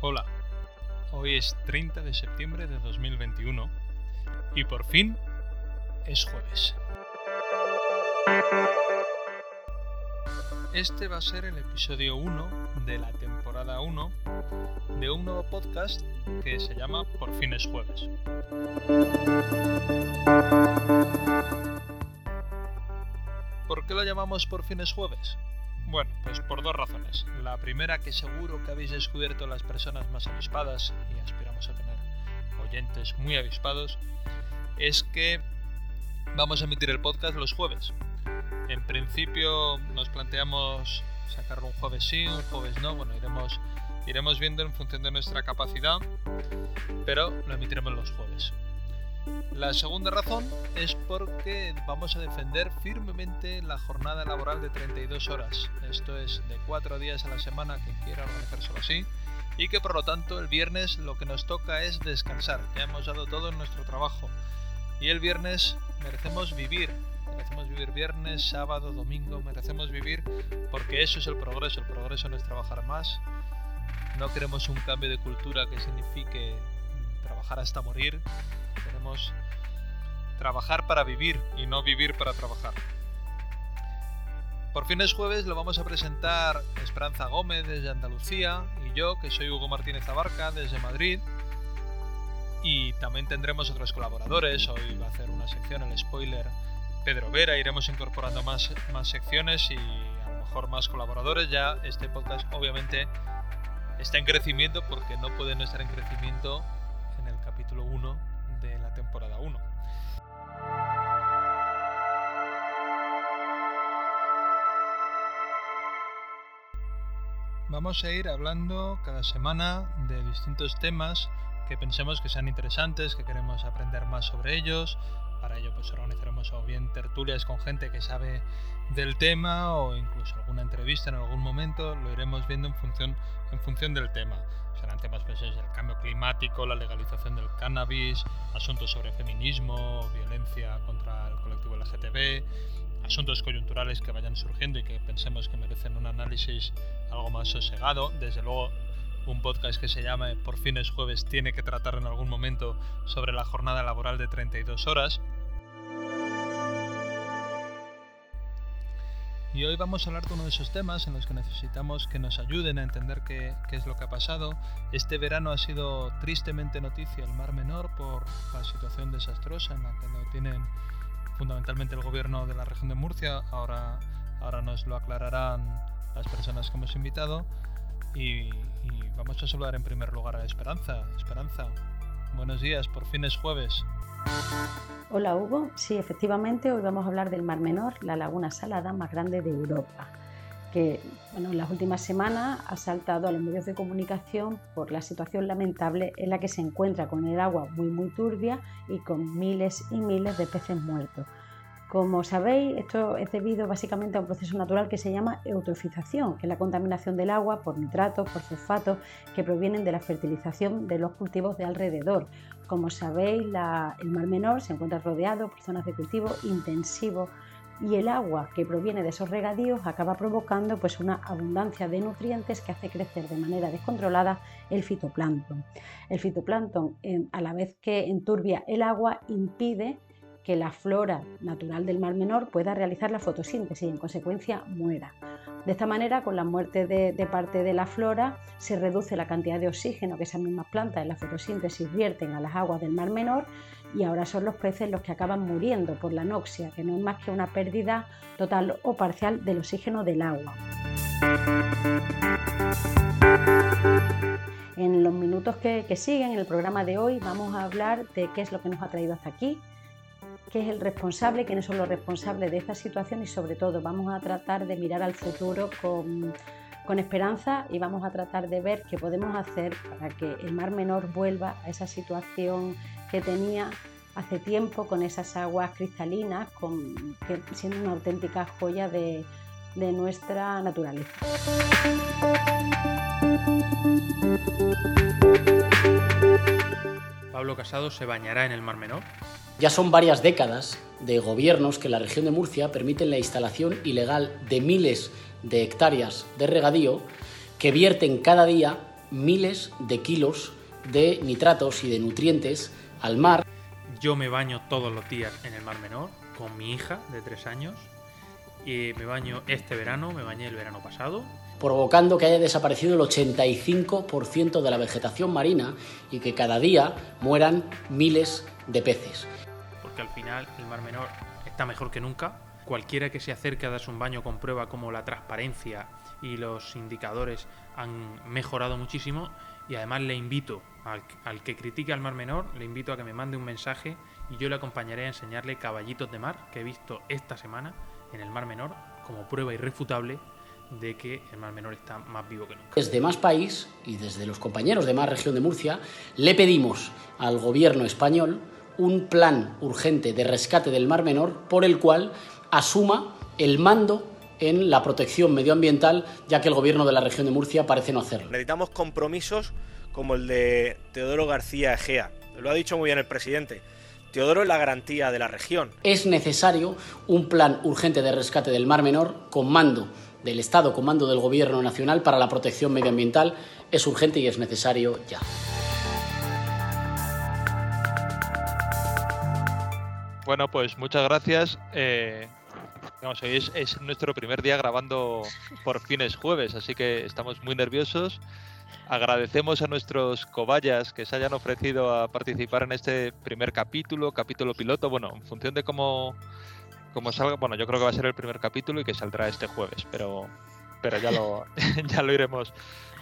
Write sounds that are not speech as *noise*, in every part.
Hola, hoy es 30 de septiembre de 2021 y por fin es jueves. Este va a ser el episodio 1 de la temporada 1 de un nuevo podcast que se llama Por fin es jueves. ¿Por qué lo llamamos Por fin es jueves? Bueno, pues por dos razones. La primera que seguro que habéis descubierto las personas más avispadas y aspiramos a tener oyentes muy avispados es que vamos a emitir el podcast los jueves. En principio nos planteamos sacarlo un jueves sí, un jueves no, bueno, iremos, iremos viendo en función de nuestra capacidad, pero lo emitiremos los jueves. La segunda razón es porque vamos a defender firmemente la jornada laboral de 32 horas. Esto es de 4 días a la semana, quien quiera organizárselo así. Y que por lo tanto el viernes lo que nos toca es descansar. Ya hemos dado todo en nuestro trabajo. Y el viernes merecemos vivir. Merecemos vivir viernes, sábado, domingo. Merecemos vivir porque eso es el progreso. El progreso no es trabajar más. No queremos un cambio de cultura que signifique trabajar hasta morir. Queremos trabajar para vivir y no vivir para trabajar. Por fines jueves lo vamos a presentar Esperanza Gómez desde Andalucía y yo, que soy Hugo Martínez Abarca desde Madrid. Y también tendremos otros colaboradores. Hoy va a hacer una sección, el spoiler, Pedro Vera. Iremos incorporando más, más secciones y a lo mejor más colaboradores. Ya este podcast obviamente está en crecimiento porque no puede no estar en crecimiento capítulo 1 de la temporada 1. Vamos a ir hablando cada semana de distintos temas que pensemos que sean interesantes, que queremos aprender más sobre ellos. Para ello pues organizaremos o bien tertulias con gente que sabe del tema o incluso alguna entrevista en algún momento, lo iremos viendo en función, en función del tema. Serán temas pues el cambio climático, la legalización del cannabis, asuntos sobre feminismo, violencia contra el colectivo LGTB, asuntos coyunturales que vayan surgiendo y que pensemos que merecen un análisis algo más sosegado. Desde luego un podcast que se llama Por fines jueves tiene que tratar en algún momento sobre la jornada laboral de 32 horas. Y hoy vamos a hablar de uno de esos temas en los que necesitamos que nos ayuden a entender qué, qué, es lo que ha pasado. Este verano ha sido tristemente noticia el Mar Menor por la situación desastrosa en la que lo tienen fundamentalmente el gobierno de la región de Murcia. Ahora, ahora nos lo aclararán las personas que hemos invitado. Y, vamos a saludar en primer lugar a Esperanza. Esperanza, buenos días, por fin es jueves. Hola Hugo, sí, efectivamente, hoy vamos a hablar del Mar Menor, la laguna salada más grande de Europa, que bueno, en las últimas semanas ha saltado a los medios de comunicación por la situación lamentable en la que se encuentra con el agua muy muy turbia y con miles y miles de peces muertos. Como sabéis, esto es debido básicamente a un proceso natural que se llama eutrofización, que es la contaminación del agua por nitratos, por fosfatos, que provienen de la fertilización de los cultivos de alrededor. Como sabéis, el Mar Menor se encuentra rodeado por zonas de cultivo intensivo y el agua que proviene de esos regadíos acaba provocando pues, una abundancia de nutrientes que hace crecer de manera descontrolada el fitoplancton. El fitoplancton, a la vez que enturbia el agua, impide que la flora natural del Mar Menor pueda realizar la fotosíntesis y en consecuencia muera. De esta manera, con la muerte de, parte de la flora, se reduce la cantidad de oxígeno que esas mismas plantas en la fotosíntesis vierten a las aguas del Mar Menor y ahora son los peces los que acaban muriendo por la anoxia, que no es más que una pérdida total o parcial del oxígeno del agua. En los minutos que, siguen, en el programa de hoy, vamos a hablar de qué es lo que nos ha traído hasta aquí, qué es el responsable, quiénes son los responsables de esta situación y sobre todo vamos a tratar de mirar al futuro con, esperanza y vamos a tratar de ver qué podemos hacer para que el Mar Menor vuelva a esa situación que tenía hace tiempo con esas aguas cristalinas, con, siendo una auténtica joya de, de nuestra naturaleza. Pablo Casado se bañará en el Mar Menor. Ya son varias décadas de gobiernos que en la región de Murcia permiten la instalación ilegal de miles de hectáreas de regadío que vierten cada día miles de kilos de nitratos y de nutrientes al mar. Yo me baño todos los días en el Mar Menor con mi hija de tres años y me baño este verano, me bañé el verano pasado. Provocando que haya desaparecido el 85% de la vegetación marina y que cada día mueran miles de peces. Porque al final el Mar Menor está mejor que nunca. Cualquiera que se acerque a darse un baño comprueba cómo la transparencia y los indicadores han mejorado muchísimo y además le invito al, que critique al Mar Menor, le invito a que me mande un mensaje y yo le acompañaré a enseñarle caballitos de mar que he visto esta semana en el Mar Menor como prueba irrefutable de que el Mar Menor está más vivo que nunca. Desde Más País y desde los compañeros de Más Región de Murcia le pedimos al gobierno español un plan urgente de rescate del Mar Menor por el cual asuma el mando en la protección medioambiental, ya que el gobierno de la región de Murcia parece no hacerlo. Necesitamos compromisos como el de Teodoro García Egea. Lo ha dicho muy bien el presidente. Teodoro es la garantía de la región. Es necesario un plan urgente de rescate del Mar Menor con mando del Estado, con mando del Gobierno Nacional para la protección medioambiental. Es urgente y es necesario ya. Bueno, pues muchas gracias. Eh, Digamos, hoy es, es, nuestro primer día grabando por fines jueves, así que estamos muy nerviosos. Agradecemos a nuestros cobayas que se hayan ofrecido a participar en este primer capítulo, capítulo piloto. Bueno, en función de cómo, cómo salga, bueno, yo creo que va a ser el primer capítulo y que saldrá este jueves, pero, pero ya, lo, *laughs* ya lo iremos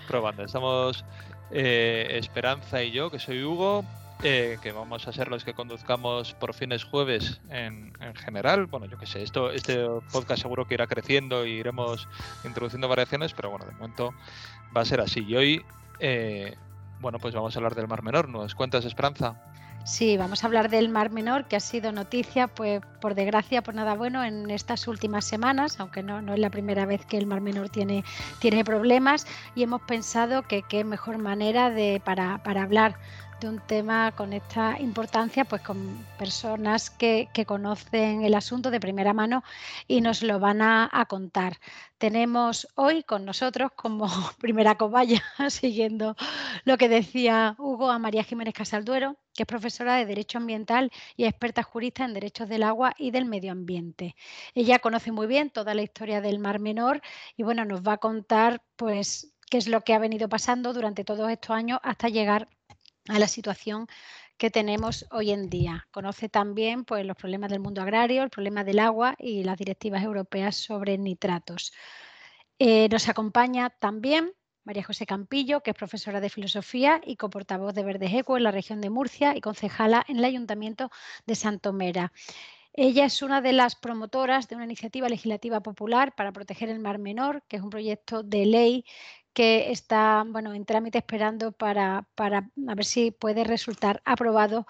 probando. Estamos eh, Esperanza y yo, que soy Hugo, eh, que vamos a ser los que conduzcamos por fines jueves en, en general. Bueno, yo qué sé, esto, este podcast seguro que irá creciendo y iremos introduciendo variaciones, pero bueno, de momento va a ser así. Y hoy, eh, bueno, pues vamos a hablar del Mar Menor. ¿Nos cuentas, Esperanza? Sí, vamos a hablar del Mar Menor, que ha sido noticia, pues por desgracia, por nada bueno, en estas últimas semanas, aunque no, no es la primera vez que el Mar Menor tiene, tiene problemas, y hemos pensado que qué mejor manera de, para, para hablar de un tema con esta importancia, pues con personas que, conocen el asunto de primera mano y nos lo van a, a, contar. Tenemos hoy con nosotros como *laughs* primera cobaya, *laughs* siguiendo lo que decía Hugo, a María Jiménez Casalduero, que es profesora de Derecho Ambiental y experta jurista en Derechos del Agua y del Medio Ambiente. Ella conoce muy bien toda la historia del Mar Menor y bueno, nos va a contar pues qué es lo que ha venido pasando durante todos estos años hasta llegar a la situación que tenemos hoy en día. Conoce también pues, los problemas del mundo agrario, el problema del agua y las directivas europeas sobre nitratos. Eh, nos acompaña también María José Campillo, que es profesora de filosofía y coportavoz de Verdes Eco en la región de Murcia y concejala en el Ayuntamiento de Santomera. Ella es una de las promotoras de una iniciativa legislativa popular para proteger el Mar Menor, que es un proyecto de ley que está bueno, en trámite esperando para, para a ver si puede resultar aprobado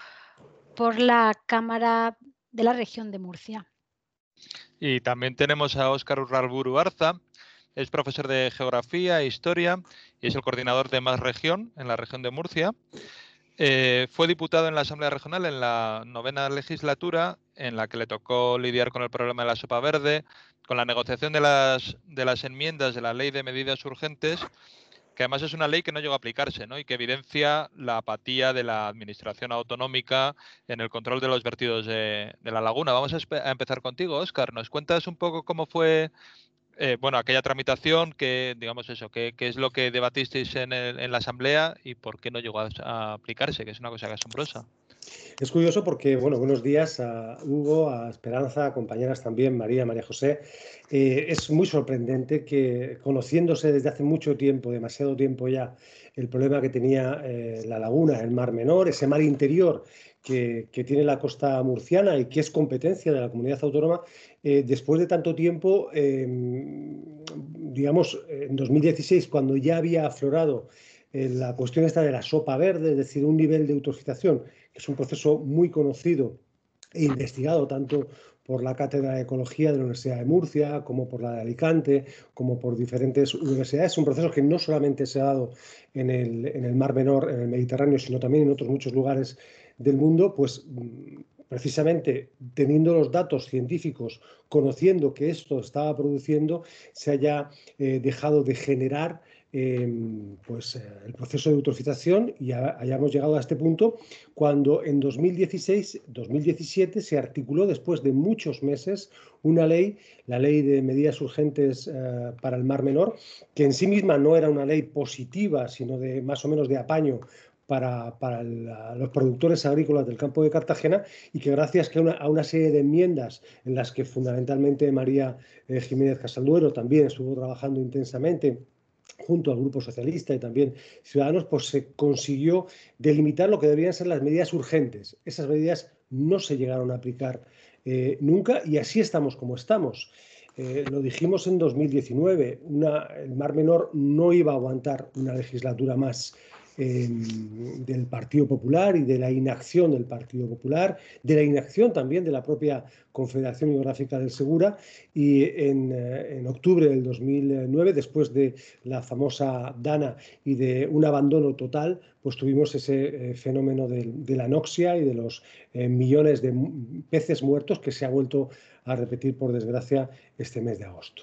por la Cámara de la región de Murcia. Y también tenemos a Óscar Urralburu Arza, es profesor de Geografía e Historia y es el coordinador de Más Región en la región de Murcia. Eh, fue diputado en la Asamblea Regional en la novena legislatura, en la que le tocó lidiar con el problema de la sopa verde, con la negociación de las, de las enmiendas de la ley de medidas urgentes, que además es una ley que no llegó a aplicarse ¿no? y que evidencia la apatía de la administración autonómica en el control de los vertidos de, la laguna. Vamos a, a empezar contigo, Óscar. ¿Nos cuentas un poco cómo fue eh, bueno, aquella tramitación, que digamos eso, qué es lo que debatisteis en, el, en, la asamblea y por qué no llegó a, a, aplicarse, que es una cosa asombrosa. Es curioso porque, bueno, buenos días a Hugo, a Esperanza, a compañeras también, María, María José. Eh, es muy sorprendente que, conociéndose desde hace mucho tiempo, demasiado tiempo ya, el problema que tenía eh, la laguna, el mar menor, ese mar interior que, tiene la costa murciana y que es competencia de la comunidad autónoma, eh, después de tanto tiempo, eh, digamos, en 2016, cuando ya había aflorado eh, la cuestión esta de la sopa verde, es decir, un nivel de eutrofización, que es un proceso muy conocido e investigado tanto por la Cátedra de Ecología de la Universidad de Murcia, como por la de Alicante, como por diferentes universidades. Es un proceso que no solamente se ha dado en el, en el Mar Menor, en el Mediterráneo, sino también en otros muchos lugares del mundo, pues precisamente teniendo los datos científicos, conociendo que esto estaba produciendo, se haya eh, dejado de generar em, pues, eh, el proceso de eutrofización y hayamos llegado a este punto cuando en 2016-2017 se articuló después de muchos meses una ley, la ley de medidas urgentes eh, para el Mar Menor, que en sí misma no era una ley positiva, sino de más o menos de apaño para, los productores agrícolas del campo de Cartagena y que gracias a una serie de enmiendas en las que fundamentalmente María eh, Jiménez Casalduero también estuvo trabajando intensamente junto al Grupo Socialista y también Ciudadanos, pues se consiguió delimitar lo que deberían ser las medidas urgentes. Esas medidas no se llegaron a aplicar eh, nunca y así estamos como estamos. Eh, lo dijimos en 2019, el Mar Menor no iba a aguantar una legislatura más del Partido Popular y de la inacción del Partido Popular, de la inacción también de la propia Confederación Hidrográfica del Segura y en, eh, octubre del 2009, después de la famosa Dana y de un abandono total, pues tuvimos ese eh, fenómeno de, la anoxia y de los eh, millones de peces muertos que se ha vuelto a repetir, por desgracia, este mes de agosto.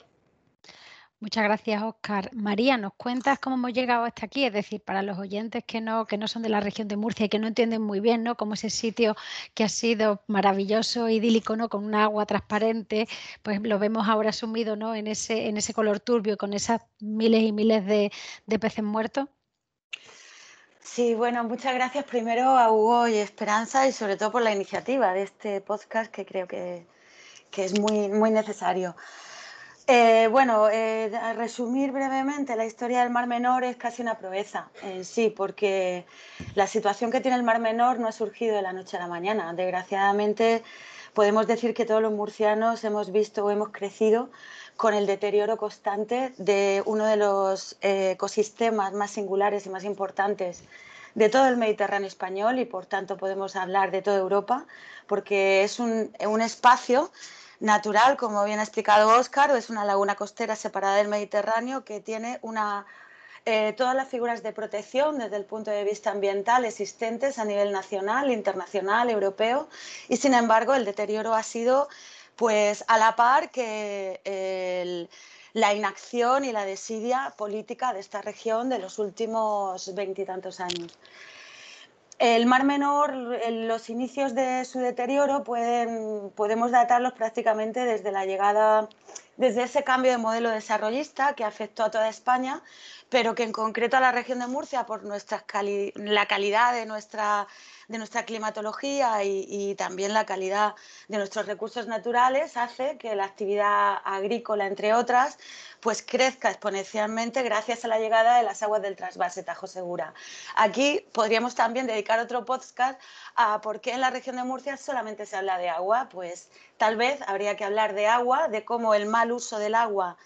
Muchas gracias, Oscar. María, ¿nos cuentas cómo hemos llegado hasta aquí? Es decir, para los oyentes que no, que no son de la región de Murcia y que no entienden muy bien ¿no? cómo ese sitio que ha sido maravilloso, idílico, ¿no? con un agua transparente, pues lo vemos ahora sumido ¿no? en, ese, en ese color turbio, con esas miles y miles de, peces muertos. Sí, bueno, muchas gracias primero a Hugo y Esperanza y sobre todo por la iniciativa de este podcast que creo que, que es muy, muy necesario. Eh, bueno, eh, a resumir brevemente, la historia del Mar Menor es casi una proeza en sí, porque la situación que tiene el Mar Menor no ha surgido de la noche a la mañana. Desgraciadamente, podemos decir que todos los murcianos hemos visto o hemos crecido con el deterioro constante de uno de los eh, ecosistemas más singulares y más importantes de todo el Mediterráneo español y por tanto podemos hablar de toda Europa, porque es un, un espacio natural, como bien ha explicado Óscar, es una laguna costera separada del Mediterráneo que tiene una, eh, todas las figuras de protección desde el punto de vista ambiental existentes a nivel nacional, internacional, europeo, y sin embargo el deterioro ha sido pues a la par que la inacción y la desidia política de esta región de los últimos veintitantos años. El Mar Menor, los inicios de su deterioro pueden, podemos datarlos prácticamente desde la llegada, desde ese cambio de modelo desarrollista que afectó a toda España, pero que en concreto a la región de Murcia, por nuestra la calidad de nuestra de nuestra climatología y, también la calidad de nuestros recursos naturales hace que la actividad agrícola, entre otras, pues crezca exponencialmente gracias a la llegada de las aguas del trasvase Tajo Segura. Aquí podríamos también dedicar otro podcast a por qué en la región de Murcia solamente se habla de agua. Pues tal vez habría que hablar de agua, de cómo el mal uso del agua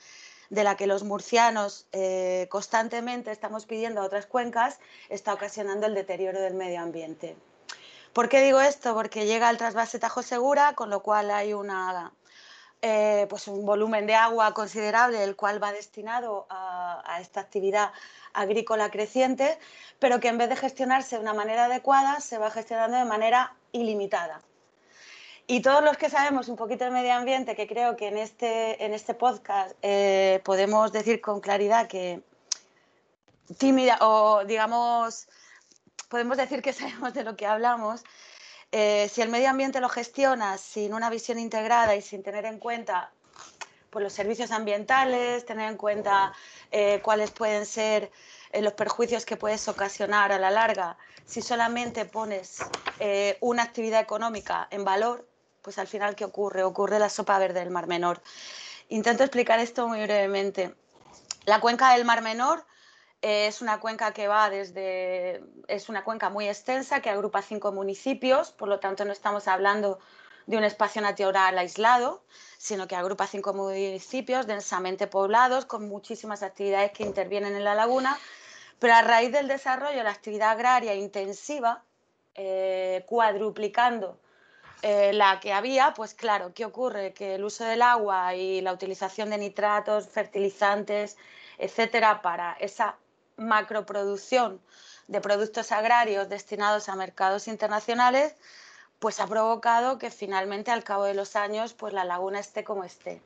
de la que los murcianos eh, constantemente estamos pidiendo a otras cuencas, está ocasionando el deterioro del medio ambiente. ¿Por qué digo esto? Porque llega el trasvase Tajo Segura, con lo cual hay eh, pues un volumen de agua considerable, el cual va destinado a, esta actividad agrícola creciente, pero que en vez de gestionarse de una manera adecuada, se va gestionando de manera ilimitada. Y todos los que sabemos un poquito de medio ambiente, que creo que en este, en este podcast eh, podemos decir con claridad que tímida o digamos, podemos decir que *laughs* sabemos de lo que hablamos, eh, si el medio ambiente lo gestiona sin una visión integrada y sin tener en cuenta pues, los servicios ambientales, tener en cuenta eh, cuáles pueden ser los perjuicios que puedes ocasionar a la larga, si solamente pones una actividad económica en valor, pues al final, ¿qué ocurre? Ocurre la sopa verde del Mar Menor. Intento explicar esto muy brevemente. La cuenca del Mar Menor eh, es una cuenca que va desde. es una cuenca muy extensa que agrupa cinco municipios, por lo tanto, no estamos hablando de un espacio natural aislado, sino que agrupa cinco municipios densamente poblados con muchísimas actividades que intervienen en la laguna, pero a raíz del desarrollo de la actividad agraria intensiva, eh, cuadruplicando eh, la que había, pues claro, ¿qué ocurre? Que el uso del agua y la utilización de nitratos, fertilizantes, etcétera, para esa macroproducción de productos agrarios destinados a mercados internacionales, pues ha provocado que finalmente al cabo de los años pues la laguna esté como esté.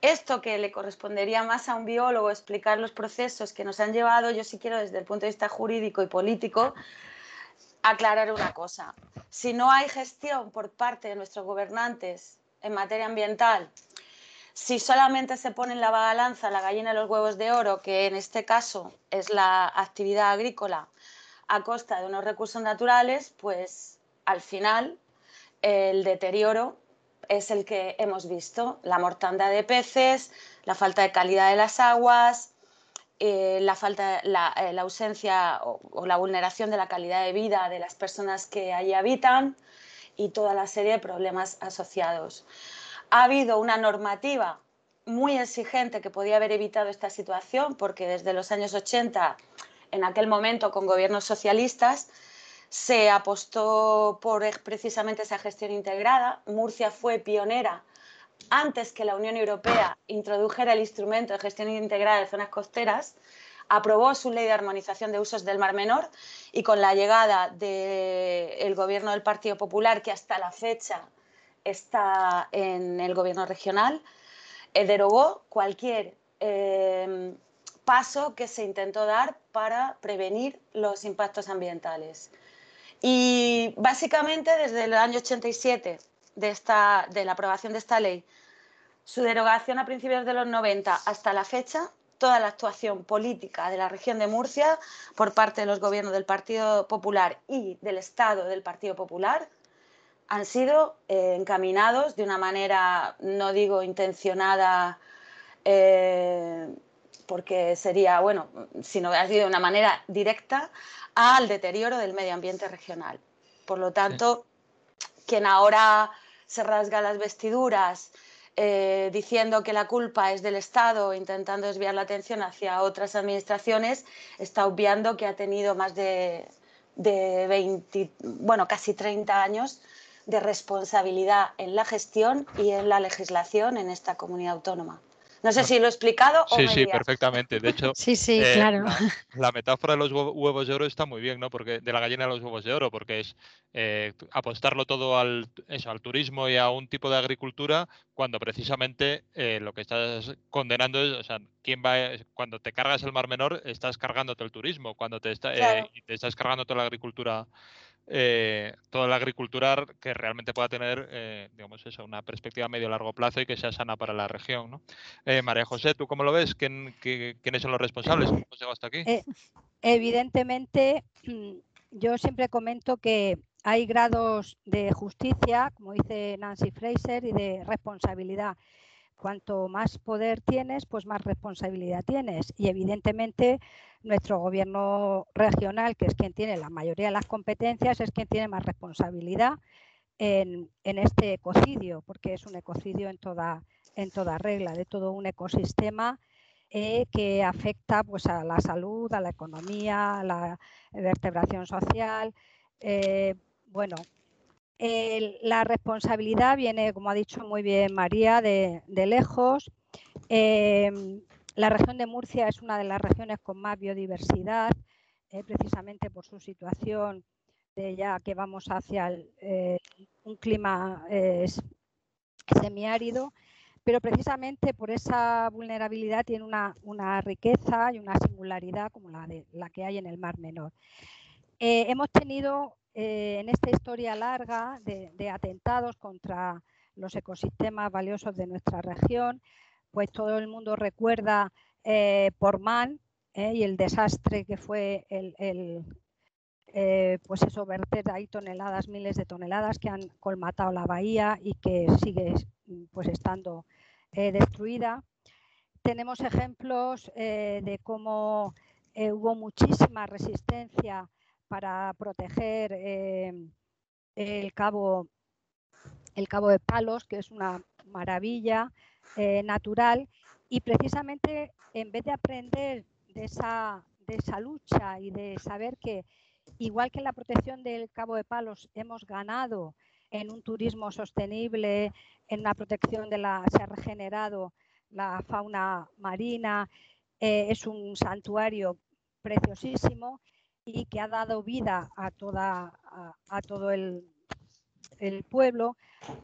Esto que le correspondería más a un biólogo explicar los procesos que nos han llevado, yo sí quiero desde el punto de vista jurídico y político aclarar una cosa. Si no hay gestión por parte de nuestros gobernantes en materia ambiental, si solamente se pone en la balanza la gallina de los huevos de oro, que en este caso es la actividad agrícola a costa de unos recursos naturales, pues al final el deterioro es el que hemos visto, la mortandad de peces, la falta de calidad de las aguas, eh, la, falta, la, eh, ausencia o, la vulneración de la calidad de vida de las personas que allí habitan y toda la serie de problemas asociados. Ha habido una normativa muy exigente que podía haber evitado esta situación porque desde los años 80, en aquel momento con gobiernos socialistas, se apostó por precisamente esa gestión integrada. Murcia fue pionera antes que la Unión Europea introdujera el instrumento de gestión integrada de zonas costeras, aprobó su ley de armonización de usos del Mar Menor y con la llegada del gobierno del Partido Popular, que hasta la fecha está en el gobierno regional, eh, derogó cualquier eh, paso que se intentó dar para prevenir los impactos ambientales. Y básicamente desde el año 87 de, esta, de la aprobación de esta ley, su derogación a principios de los 90 hasta la fecha, toda la actuación política de la región de Murcia por parte de los gobiernos del Partido Popular y del Estado del Partido Popular han sido eh, encaminados de una manera, no digo intencionada, eh, porque sería, bueno, sino ha sido de una manera directa al deterioro del medio ambiente regional. Por lo tanto, quien ahora se rasga las vestiduras eh, diciendo que la culpa es del Estado, intentando desviar la atención hacia otras administraciones, está obviando que ha tenido más de, de 20, bueno, casi 30 años de responsabilidad en la gestión y en la legislación en esta comunidad autónoma. No sé si lo he explicado o Sí, sí, perfectamente. De hecho, *laughs* sí, sí, eh, claro. La, metáfora de los huevos de oro está muy bien, ¿no? Porque de la gallina de los huevos de oro, porque es eh, apostarlo todo al, eso, al turismo y a un tipo de agricultura cuando precisamente eh, lo que estás condenando es, o sea, quién va, cuando te cargas el Mar Menor estás cargándote el turismo, cuando te, está, te estás cargando toda la agricultura eh, toda la agricultura que realmente pueda tener, eh, digamos eso, una perspectiva a medio largo plazo y que sea sana para la región. ¿no? Eh, María José, ¿tú cómo lo ves? ¿Quién, quiénes son los responsables? ¿Cómo hemos llegado hasta aquí? evidentemente, mm, yo siempre comento que hay grados de justicia, como dice Nancy Fraser, y de responsabilidad cuanto más poder tienes, pues más responsabilidad tienes. Y evidentemente nuestro gobierno regional, que es quien tiene la mayoría de las competencias, es quien tiene más responsabilidad en, este ecocidio, porque es un ecocidio en toda, regla, de todo un ecosistema eh, que afecta pues, a la salud, a la economía, a la vertebración social. Eh, bueno, la responsabilidad viene, como ha dicho muy bien María, de, lejos. Em, la región de Murcia es una de las regiones con más biodiversidad, eh, precisamente por su situación de ya que vamos hacia eh, un clima eh, semiárido, pero precisamente por esa vulnerabilidad tiene una, una, riqueza y una singularidad como la, de, la que hay en el Mar Menor. hemos tenido eh, en esta historia larga de, atentados contra los ecosistemas valiosos de nuestra región, pues todo el mundo recuerda eh, por Man eh, y el desastre que fue el, pues eso, verter ahí toneladas, miles de toneladas que han colmatado la bahía y que sigue pues estando destruida. Tenemos ejemplos de cómo hubo muchísima resistencia para proteger em, el, cabo, el Cabo de Palos, que es una maravilla eh, natural, y precisamente en vez de aprender de esa, de esa lucha y de saber que igual que la protección del Cabo de Palos hemos ganado en un turismo sostenible, en la protección de la, se ha regenerado la fauna marina, eh, es un santuario preciosísimo y que ha dado vida a, toda, todo el, el pueblo,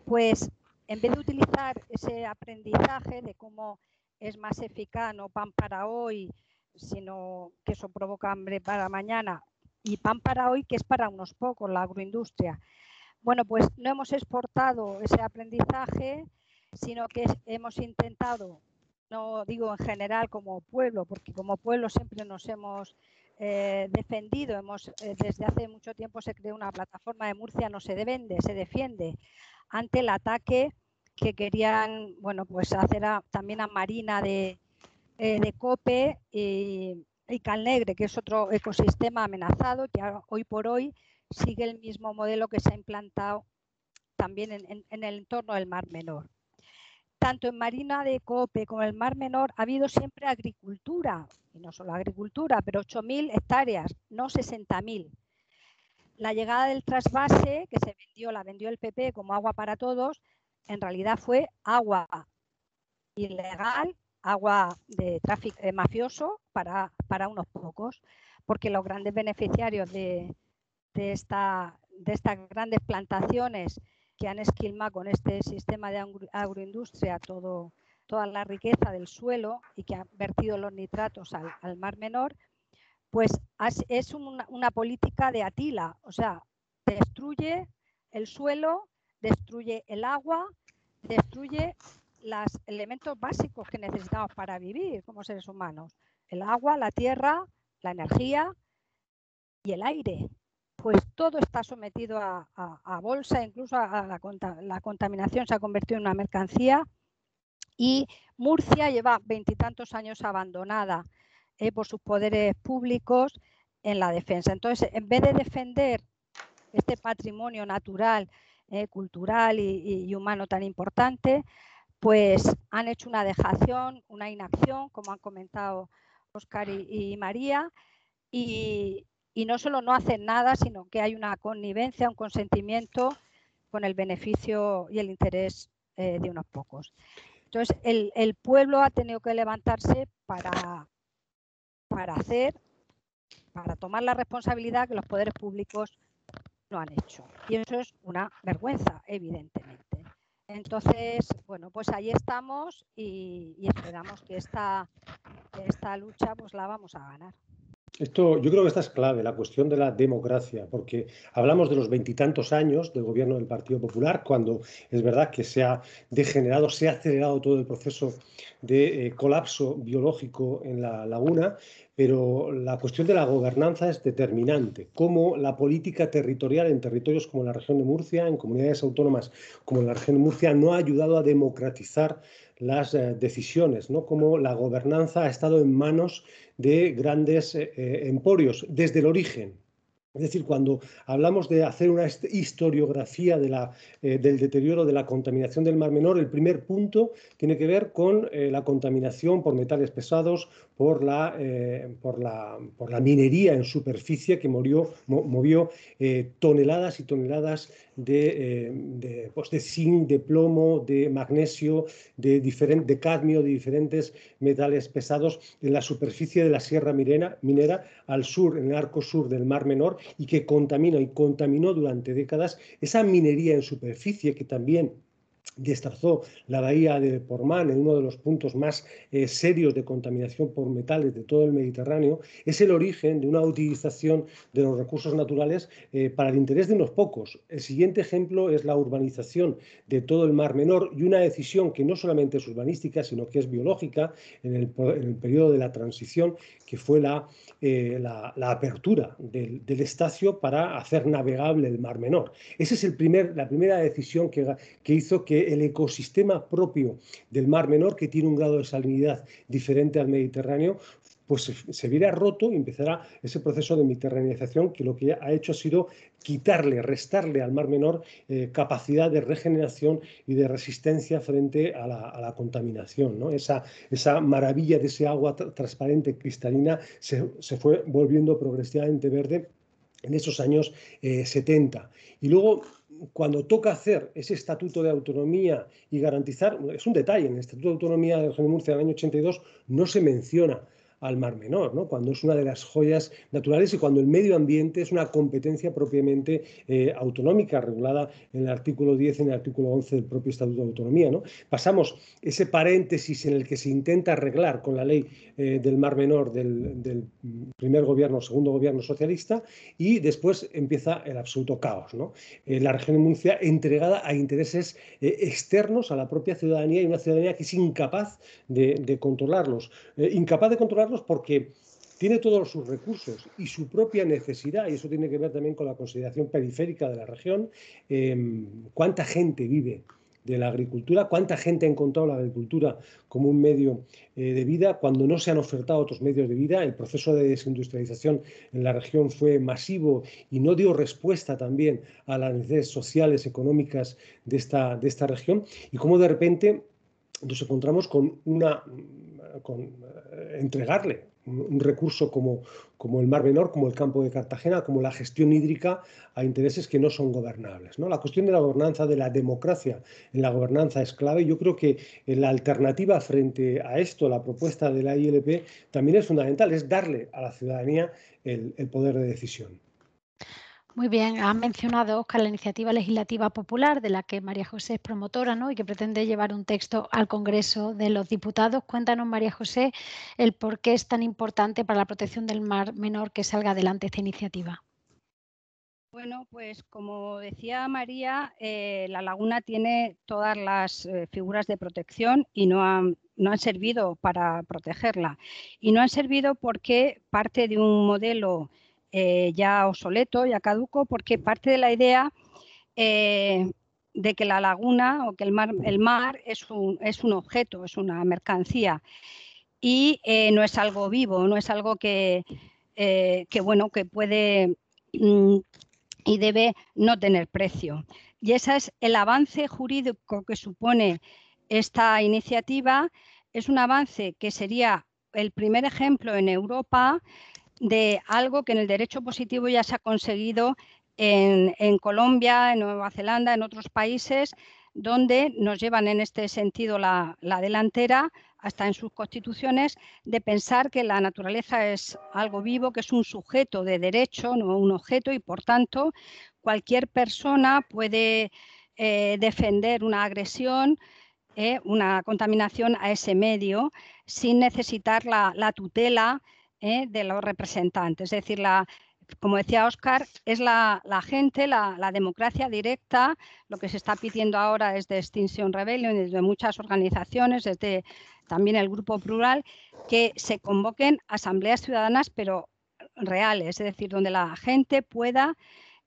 pues en vez de utilizar ese aprendizaje de cómo es más eficaz, no pan para hoy, sino que eso provoca hambre para mañana, y pan para hoy que es para unos pocos, la agroindustria. Bueno, pues no hemos exportado ese aprendizaje, sino que hemos intentado, no digo en general como pueblo, porque como pueblo siempre nos hemos eh, defendido, hemos, eh, desde hace mucho tiempo se creó una plataforma de Murcia, no se vende, se defiende ante el ataque que querían, bueno, pues hacer también a Marina de, eh, de Cope y, y Calnegre, que es otro ecosistema amenazado, que hoy por hoy sigue el mismo modelo que se ha implantado también en, el entorno del Mar Menor. Tanto en Marina de Cope como en el Mar Menor ha habido siempre agricultura, y no solo agricultura, pero 8.000 hectáreas, no 60.000. La llegada del trasvase, que se vendió, la vendió el PP como agua para todos, en realidad fue agua ilegal, agua de tráfico eh, mafioso para, para unos pocos, porque los grandes beneficiarios de, de, esta, de estas grandes plantaciones que han esquilmado con este sistema de agroindustria todo, toda la riqueza del suelo y que han vertido los nitratos al, mar menor, pues es una, una, política de Atila, o sea, destruye el suelo, destruye el agua, destruye los elementos básicos que necesitamos para vivir como seres humanos, el agua, la tierra, la energía y el aire pues todo está sometido a, bolsa, incluso a, la, contaminación se ha convertido en una mercancía y Murcia lleva veintitantos años abandonada eh, por sus poderes públicos en la defensa. Entonces, en vez de defender este patrimonio natural, eh, cultural y, humano tan importante, pues han hecho una dejación, una inacción, como han comentado Oscar y María, y, y no solo no hacen nada, sino que hay una connivencia, un consentimiento con el beneficio y el interés eh, de unos pocos. Entonces, el, pueblo ha tenido que levantarse para, para hacer, para tomar la responsabilidad que los poderes públicos no han hecho. Y eso es una vergüenza, evidentemente. Entonces, bueno, pues ahí estamos y, y esperamos que esta, esta lucha pues la vamos a ganar. Esto, yo creo que esta es clave, la cuestión de la democracia, porque hablamos de los veintitantos años del gobierno del Partido Popular, cuando es verdad que se ha degenerado, se ha acelerado todo el proceso de eh, colapso biológico en la laguna, pero la cuestión de la gobernanza es determinante. Cómo la política territorial en territorios como la región de Murcia, en comunidades autónomas como la región de Murcia, no ha ayudado a democratizar las eh, decisiones, ¿no? Cómo la gobernanza ha estado en manos de grandes eh, eh, emporios desde el origen. Es decir, cuando hablamos de hacer una historiografía de la, del deterioro de la contaminación del Mar Menor, el primer punto tiene que ver con la contaminación por metales pesados, por la, por la, por la minería en superficie que movió toneladas y toneladas de, de, pues de, zinc, de plomo, de magnesio, de, cadmio, de diferentes metales pesados en la superficie de la Sierra Minera, minera al sur, en el arco sur del Mar Menor, y que contamina y contaminó durante décadas esa minería en superficie que también destrozó la bahía de Portmán en uno de los puntos más eh, serios de contaminación por metales de todo el Mediterráneo, es el origen de una utilización de los recursos naturales eh, para el interés de unos pocos. El siguiente ejemplo es la urbanización de todo el Mar Menor y una decisión que no solamente es urbanística, sino que es biológica en el, periodo de la transición, que fue la, eh, la, apertura del, del, estacio para hacer navegable el Mar Menor. Esa es el primer, la primera decisión que, que hizo que el ecosistema propio del Mar Menor, que tiene un grado de salinidad diferente al Mediterráneo, pues se, viera roto y empezará ese proceso de mediterranización que lo que ha hecho ha sido quitarle, restarle al Mar Menor eh, capacidad de regeneración y de resistencia frente a la, contaminación. ¿no? Esa, esa, maravilla de ese agua transparente, cristalina, se, fue volviendo progresivamente verde en esos años 70. Eh, y luego cuando toca hacer ese estatuto de autonomía y garantizar, es un detalle, en el estatuto de autonomía de de Murcia del año 82 no se menciona al Mar Menor, ¿no? cuando es una de las joyas naturales y cuando el medio ambiente es una competencia propiamente eh, autonómica, regulada en el artículo 10 y en el artículo 11 del propio Estatuto de Autonomía. ¿no? Pasamos ese paréntesis en el que se intenta arreglar con la ley eh, del Mar Menor del, primer gobierno, segundo gobierno socialista, y después empieza el absoluto caos. Eh, la región de Murcia entregada a intereses externos a la propia ciudadanía y una ciudadanía que es incapaz de, controlarlos. incapaz de porque tiene todos sus recursos y su propia necesidad, y eso tiene que ver también con la consideración periférica de la región, em, cuánta gente vive de la agricultura, cuánta gente ha encontrado la agricultura como un medio eh, de vida cuando no se han ofertado otros medios de vida. El proceso de desindustrialización en la región fue masivo y no dio respuesta también a las necesidades sociales, económicas de esta, de esta región, y cómo de repente nos encontramos con una con eh, entregarle un recurso como, como, el Mar Menor, como el campo de Cartagena, como la gestión hídrica a intereses que no son gobernables. ¿no? La cuestión de la gobernanza, de la democracia en la gobernanza es clave. Yo creo que la alternativa frente a esto, la propuesta de la ILP, también es fundamental, es darle a la ciudadanía el poder de decisión. Muy bien, has mencionado, Oscar, la iniciativa legislativa popular de la que María José es promotora ¿no? y que pretende llevar un texto al Congreso de los Diputados. Cuéntanos, María José, el por qué es tan importante para la protección del mar menor que salga adelante esta iniciativa. Bueno, pues como decía María, eh, la laguna tiene todas las eh, figuras de protección y no han, no han servido para protegerla. Y no han servido porque parte de un modelo eh, ya obsoleto, ya caduco, porque parte de la idea eh, de que la laguna o que el mar, el mar es, un, es un objeto, es una mercancía y eh, no es algo vivo, no es algo que, que bueno, que puede mm, y debe no tener precio. Y ese es el avance jurídico que supone esta iniciativa. Es un avance que sería el primer ejemplo en Europa de algo que en el derecho positivo ya se ha conseguido en, Colombia, en Nueva Zelanda, en otros países, donde nos llevan en este sentido la, delantera, hasta en sus constituciones, de pensar que la naturaleza es algo vivo, que es un sujeto de derecho, no un objeto, y por tanto cualquier persona puede eh, defender una agresión, eh, una contaminación a ese medio, sin necesitar la tutela ¿eh? de los representantes. Es decir, la, como decía Oscar, es la, gente, la, democracia directa, lo que se está pidiendo ahora es de Extinction Rebellion desde muchas organizaciones, desde también el Grupo Plural, que se convoquen asambleas ciudadanas, pero reales, es decir, donde la gente pueda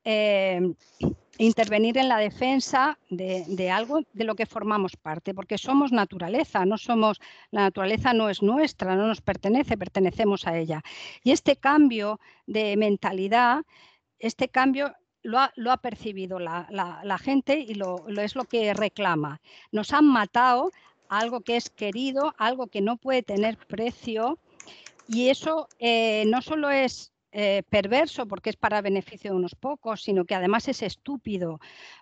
eh, intervenir en la defensa de, algo de lo que formamos parte, porque somos naturaleza, no somos, la naturaleza no es nuestra, no nos pertenece, pertenecemos a ella. Y este cambio de mentalidad, este cambio lo ha, percibido la, gente y lo, es lo que reclama. Nos han matado algo que es querido, algo que no puede tener precio. Y eso eh, no solo es eh, perverso porque es para beneficio de unos pocos, sino que además es estúpido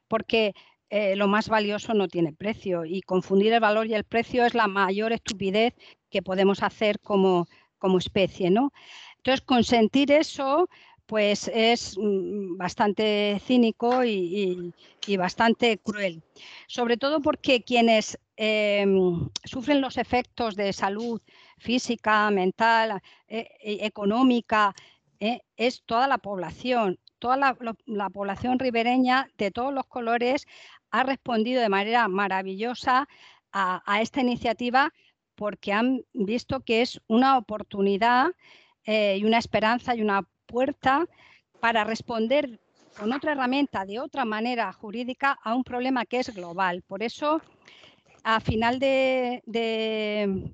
porque eh, lo más valioso no tiene precio y confundir el valor y el precio es la mayor estupidez que podemos hacer como, como especie. ¿no? Entonces, consentir eso pues es mm, bastante cínico y, bastante cruel, sobre todo porque quienes em, sufren los efectos de salud física, mental, eh, económica ¿eh? es toda la población, toda la, población ribereña de todos los colores ha respondido de manera maravillosa a, esta iniciativa porque han visto que es una oportunidad eh, y una esperanza y una puerta para responder con otra herramienta, de otra manera jurídica, a un problema que es global. Por eso, a final de, de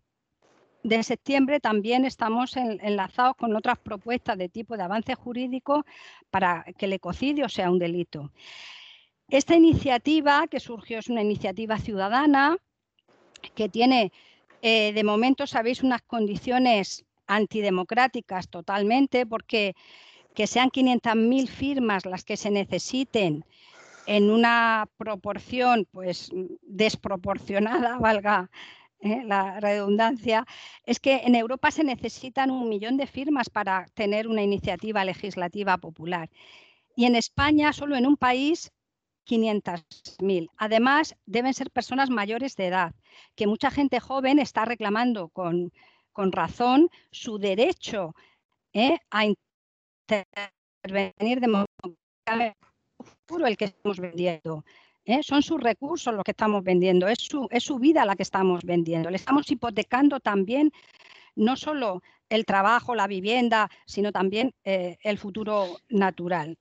septiembre también estamos enlazados con otras propuestas de tipo de avance jurídico para que el ecocidio sea un delito. Esta iniciativa que surgió es una iniciativa ciudadana que tiene, eh, de momento, sabéis, unas condiciones antidemocráticas totalmente, porque que sean 500.000 firmas las que se necesiten en una proporción pues desproporcionada, *laughs* valga ¿eh? la redundancia, es que en Europa se necesitan un millón de firmas para tener una iniciativa legislativa popular. Y en España, solo en un país, 500.000. Además, deben ser personas mayores de edad, que mucha gente joven está reclamando con, razón su derecho ¿eh? a intervenir democráticamente el que estamos vendiendo. ¿Eh? Son sus recursos los que estamos vendiendo, es su, es su vida la que estamos vendiendo. Le estamos hipotecando también no solo el trabajo, la vivienda, sino también eh, el futuro natural.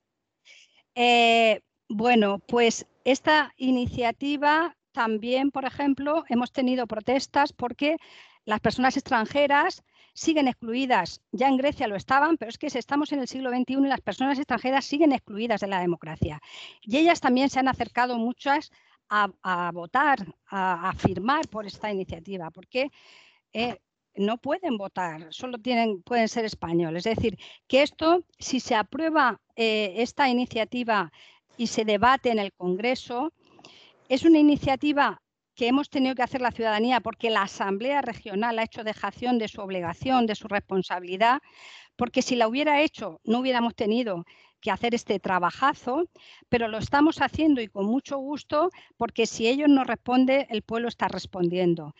Eh, bueno, pues esta iniciativa también, por ejemplo, hemos tenido protestas porque las personas extranjeras siguen excluidas. Ya en Grecia lo estaban, pero es que estamos en el siglo XXI y las personas extranjeras siguen excluidas de la democracia. Y ellas también se han acercado muchas a, votar, a, firmar por esta iniciativa, porque eh, no pueden votar, solo pueden ser españoles. Es decir, que esto, si se aprueba eh, esta iniciativa y se debate en el Congreso, es una iniciativa que hemos tenido que hacer la ciudadanía porque la Asamblea Regional ha hecho dejación de su obligación, de su responsabilidad, porque si la hubiera hecho no hubiéramos tenido que hacer este trabajazo, pero lo estamos haciendo y con mucho gusto porque si ellos no responden, el pueblo está respondiendo.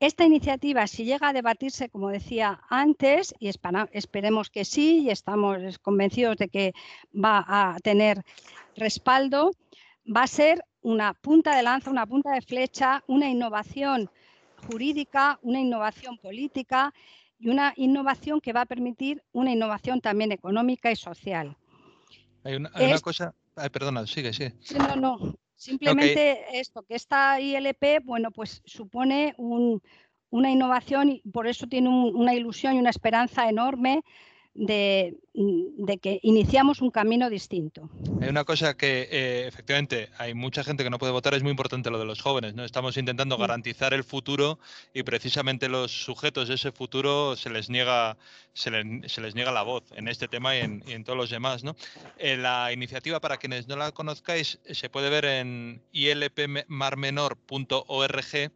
Esta iniciativa, si llega a debatirse, como decía antes, y esperemos que sí, y estamos convencidos de que va a tener respaldo, va a ser una punta de lanza, una punta de flecha, una innovación jurídica, una innovación política y una innovación que va a permitir una innovación también económica y social. Hay una, cosa, perdona, sigue, sigue. No, no, simplemente esto, que esta ILP, bueno, pues supone una innovación y por eso tiene una ilusión y una esperanza enorme Mm, de, que iniciamos un camino distinto. Hay una cosa que eh, efectivamente hay mucha gente que no puede votar, es muy importante lo de los jóvenes, ¿no? Estamos intentando garantizar el futuro y precisamente los sujetos de ese futuro se les niega, se les, niega la voz en este tema y en, todos los demás, ¿no? Eh, la iniciativa, para quienes no la conozcáis, se puede ver en ilpmarmenor.org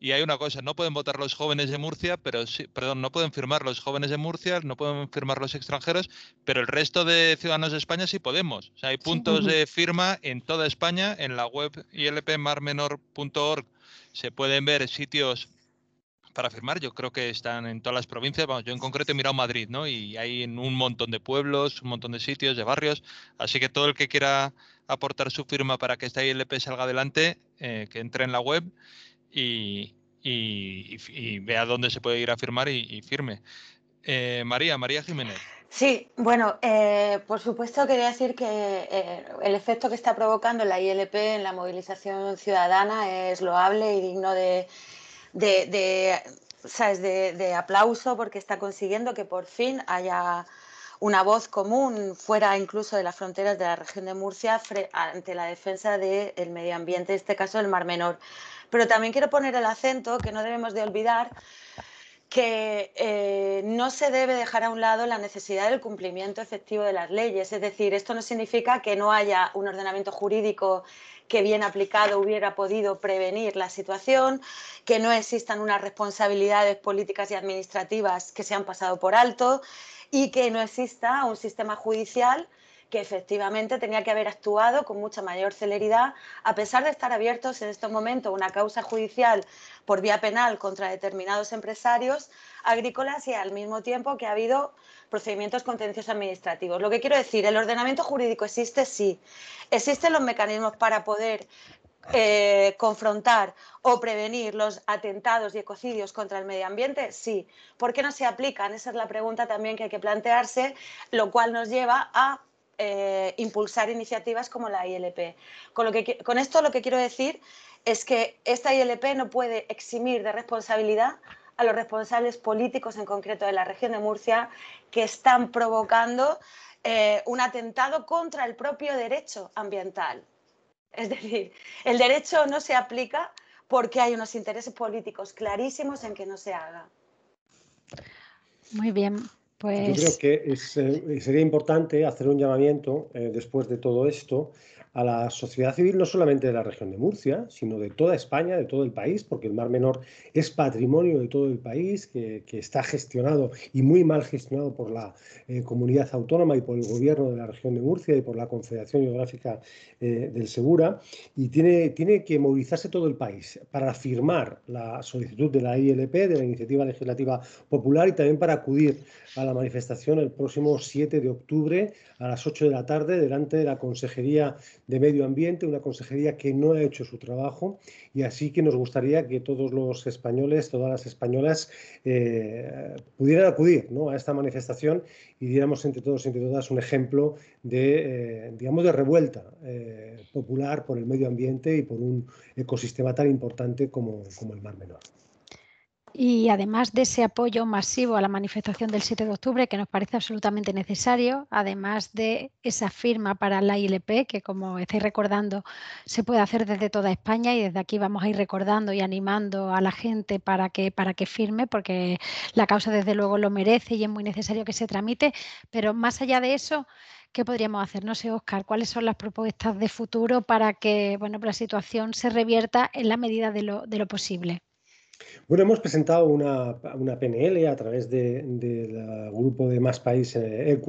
y hay una cosa, no pueden votar los jóvenes de Murcia, pero sí, perdón, no pueden firmar los jóvenes de Murcia, no pueden firmar los extranjeros, pero el resto de ciudadanos de España sí podemos. O sea, hay puntos de firma en toda España, en la web ilpmarmenor.org se pueden ver sitios para firmar. Yo creo que están en todas las provincias. Vamos, yo en concreto he mirado Madrid, ¿no? Y hay en un montón de pueblos, un montón de sitios, de barrios. Así que todo el que quiera aportar su firma para que esta ILP salga adelante, eh, que entre en la web y, vea dónde se puede ir a firmar y, firme. Eh, María, María Jiménez. Sí, bueno, eh, por supuesto quería decir que eh, el efecto que está provocando la ILP en la movilización ciudadana es loable y digno de, de, de aplauso porque está consiguiendo que por fin haya una voz común fuera incluso de las fronteras de la región de Murcia ante la defensa del medio ambiente, en este caso el Mar Menor. Pero también quiero poner el acento, que no debemos de olvidar, que eh, no se debe dejar a un lado la necesidad del cumplimiento efectivo de las leyes. Es decir, esto no significa que no haya un ordenamiento jurídico que bien aplicado hubiera podido prevenir la situación, que no existan unas responsabilidades políticas y administrativas que se han pasado por alto y que no exista un sistema judicial que efectivamente tenía que haber actuado con mucha mayor celeridad, a pesar de estar abiertos en este momento una causa judicial por vía penal contra determinados empresarios agrícolas y al mismo tiempo que ha habido procedimientos contenciosos administrativos. Lo que quiero decir, el ordenamiento jurídico existe, sí. Existen los mecanismos para poder eh, confrontar o prevenir los atentados y ecocidios contra el medio ambiente? Sí. ¿Por qué no se aplican? Esa es la pregunta también que hay que plantearse, lo cual nos lleva a eh, impulsar iniciativas como la ILP. Con, lo que, con esto lo que quiero decir es que esta ILP no puede eximir de responsabilidad a los responsables políticos, en concreto de la región de Murcia, que están provocando eh, un atentado contra el propio derecho ambiental. Es decir, el derecho no se aplica porque hay unos intereses políticos clarísimos en que no se haga. Muy bien. Pues... Yo creo que eh, sería importante hacer un llamamiento eh, después de todo esto a la sociedad civil, no solamente de la región de Murcia, sino de toda España, de todo el país, porque el Mar Menor es patrimonio de todo el país, que, está gestionado y muy mal gestionado por la eh, comunidad autónoma y por el gobierno de la región de Murcia y por la Confederación Geográfica eh, del Segura, y tiene, tiene que movilizarse todo el país para firmar la solicitud de la ILP, de la Iniciativa Legislativa Popular, y también para acudir a la manifestación el próximo 7 de octubre a las 8 de la tarde delante de la Consejería de Medio Ambiente, una consejería que no ha hecho su trabajo y así que nos gustaría que todos los españoles, todas las españolas eh, pudieran acudir a esta manifestación y diéramos entre todos y entre todas un ejemplo de, eh, digamos, de revuelta eh, popular por el medio ambiente y por un ecosistema tan importante como, como el Mar Menor. Y además de ese apoyo masivo a la manifestación del 7 de octubre, que nos parece absolutamente necesario, además de esa firma para la ILP, que como estáis recordando, se puede hacer desde toda España y desde aquí vamos a ir recordando y animando a la gente para que, para que firme, porque la causa desde luego lo merece y es muy necesario que se tramite. Pero más allá de eso, ¿qué podríamos hacer? No sé, Oscar, ¿cuáles son las propuestas de futuro para que bueno, la situación se revierta en la medida de lo, de lo posible? Bueno, hemos presentado una, PNL a través del grupo de Más País eh,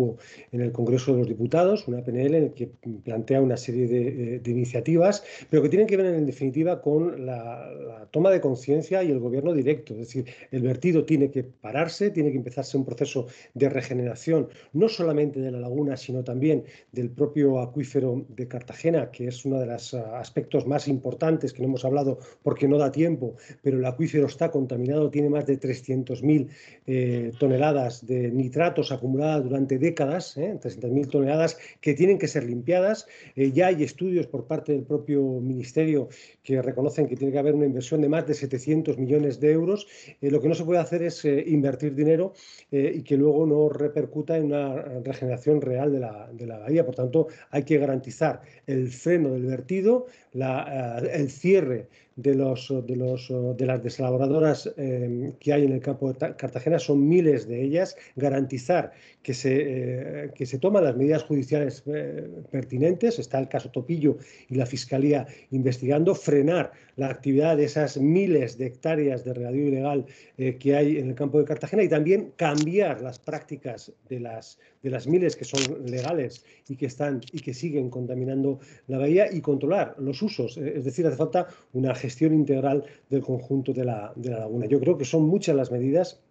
en el Congreso de los Diputados, una PNL en la que plantea una serie de, iniciativas, pero que tienen que ver en definitiva con la, toma de conciencia y el gobierno directo. Es decir, el vertido tiene que pararse, tiene que empezarse un proceso de regeneración, no solamente de la laguna, sino también del propio acuífero de Cartagena, que es uno de los aspectos más importantes que no hemos hablado porque no da tiempo, pero el acuífero está contaminado, tiene más de 300.000 eh, toneladas de nitratos acumuladas durante décadas, 300.000 ¿eh? toneladas que tienen que ser limpiadas. Eh, ya hay estudios por parte del propio Ministerio que reconocen que tiene que haber una inversión de más de 700 millones de euros. lo que no se puede hacer es invertir dinero y que luego no repercuta en una regeneración real de la, de la bahía. Por tanto, hay que garantizar el freno del vertido, la, el cierre de, los, de, los, de las desalaboradoras eh, que hay en el campo de Cartagena, son miles de ellas, garantizar que se, eh, que se toman las medidas judiciales eh, pertinentes, está el caso Topillo y la Fiscalía investigando, frenar la actividad de esas miles de hectáreas de regadío ilegal que hay en el campo de Cartagena y también cambiar las prácticas de las, de las miles que son legales y que, están, y que siguen contaminando la bahía y controlar los usos. Es decir, hace falta una gestión integral del conjunto de la, de la laguna. Yo creo que son muchas las medidas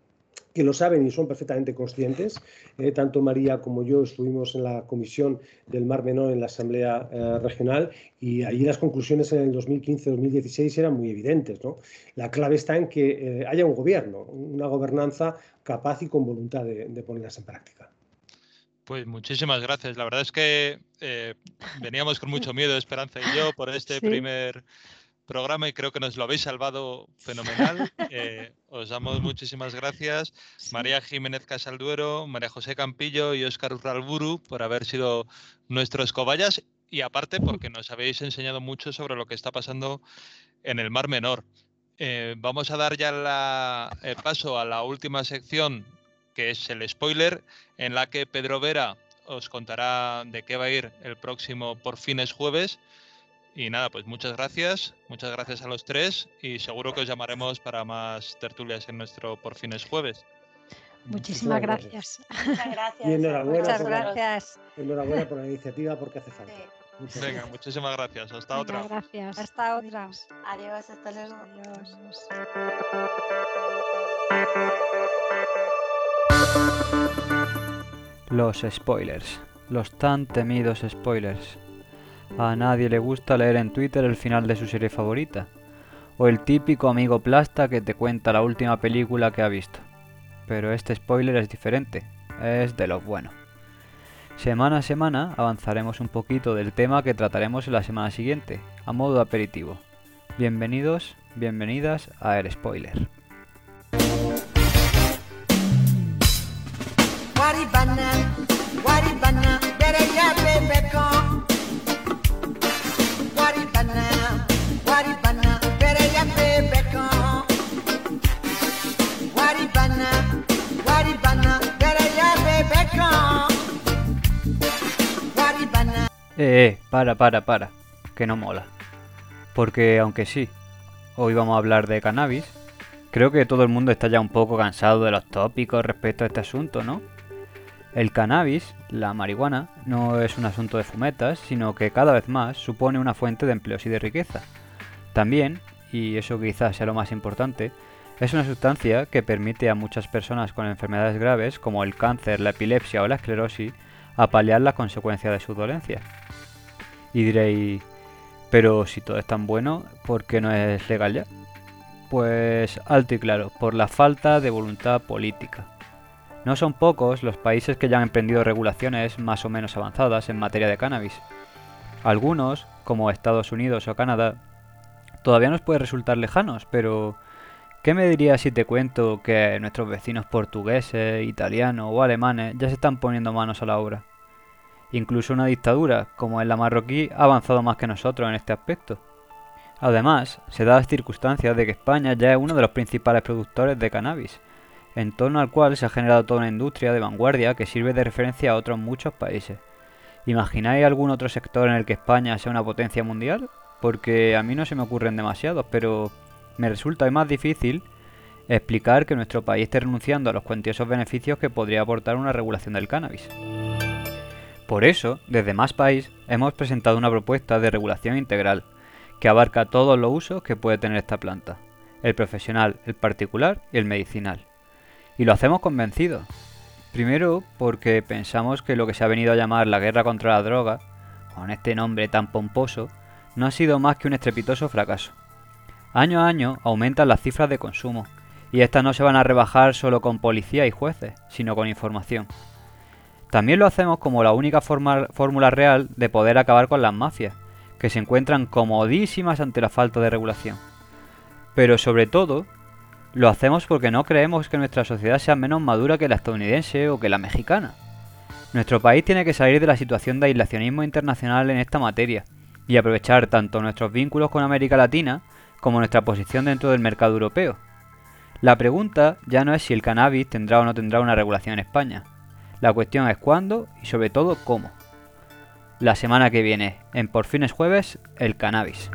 que lo saben y son perfectamente conscientes. Eh, tanto María como yo estuvimos en la comisión del Mar Menor en la Asamblea eh, Regional y allí las conclusiones en el 2015-2016 eran muy evidentes. ¿no? La clave está en que eh, haya un gobierno, una gobernanza capaz y con voluntad de, ponerlas en práctica. Pues muchísimas gracias. La verdad es que veníamos con mucho miedo, Esperanza y yo, por este primer programa y creo que nos lo habéis salvado fenomenal. *laughs* Eh, os damos muchísimas gracias. María Jiménez Casalduero, María José Campillo y Óscar Urralburu por haber sido nuestros cobayas y aparte porque nos habéis enseñado mucho sobre lo que está pasando en el Mar Menor. Eh, vamos a dar ya el paso a la última sección que es el spoiler en la que Pedro Vera os contará de qué va a ir el próximo por fines jueves y nada, pues muchas gracias, muchas gracias a los tres y seguro que os llamaremos para más tertulias en nuestro Por Fines Jueves. Muchísimas gracias. Muchas gracias. Y enhorabuena, Muchas por gracias. La, enhorabuena por la iniciativa porque hace falta. Venga, muchísimas gracias. Hasta otra. Gracias. Hasta otra. Adiós, hasta luego. Adiós. Los spoilers. Los tan temidos spoilers. A nadie le gusta leer en Twitter el final de su serie favorita. O el típico amigo plasta que te cuenta la última película que ha visto. Pero este spoiler es diferente, es de lo bueno. Semana a semana avanzaremos un poquito del tema que trataremos en la semana siguiente, a modo aperitivo. Bienvenidos, bienvenidas a El Spoiler. Eh, eh, para, para, para, que no mola. Porque aunque sí, hoy vamos a hablar de cannabis, creo que todo el mundo está ya un poco cansado de los tópicos respecto a este asunto, ¿no? El cannabis, la marihuana, no es un asunto de fumetas, sino que cada vez más supone una fuente de empleos y de riqueza. También, y eso quizás sea lo más importante, es una sustancia que permite a muchas personas con enfermedades graves como el cáncer, la epilepsia o la esclerosis a paliar las consecuencias de sus dolencias. Y diréis, pero si todo es tan bueno, ¿por qué no es legal ya? Pues alto y claro, por la falta de voluntad política. No son pocos los países que ya han emprendido regulaciones más o menos avanzadas en materia de cannabis. Algunos, como Estados Unidos o Canadá, todavía nos puede resultar lejanos, pero ¿qué me dirías si te cuento que nuestros vecinos portugueses, italianos o alemanes ya se están poniendo manos a la obra? Incluso una dictadura, como es la marroquí, ha avanzado más que nosotros en este aspecto. Además, se da la circunstancia de que España ya es uno de los principales productores de cannabis, en torno al cual se ha generado toda una industria de vanguardia que sirve de referencia a otros muchos países. ¿Imagináis algún otro sector en el que España sea una potencia mundial? Porque a mí no se me ocurren demasiados, pero me resulta más difícil explicar que nuestro país esté renunciando a los cuantiosos beneficios que podría aportar una regulación del cannabis. Por eso, desde Más País hemos presentado una propuesta de regulación integral que abarca todos los usos que puede tener esta planta, el profesional, el particular y el medicinal. Y lo hacemos convencidos. Primero porque pensamos que lo que se ha venido a llamar la guerra contra la droga, con este nombre tan pomposo, no ha sido más que un estrepitoso fracaso. Año a año aumentan las cifras de consumo, y estas no se van a rebajar solo con policía y jueces, sino con información. También lo hacemos como la única fórmula real de poder acabar con las mafias, que se encuentran comodísimas ante la falta de regulación. Pero sobre todo lo hacemos porque no creemos que nuestra sociedad sea menos madura que la estadounidense o que la mexicana. Nuestro país tiene que salir de la situación de aislacionismo internacional en esta materia y aprovechar tanto nuestros vínculos con América Latina como nuestra posición dentro del mercado europeo. La pregunta ya no es si el cannabis tendrá o no tendrá una regulación en España. La cuestión es cuándo y sobre todo cómo. La semana que viene, en Por fines jueves, el cannabis.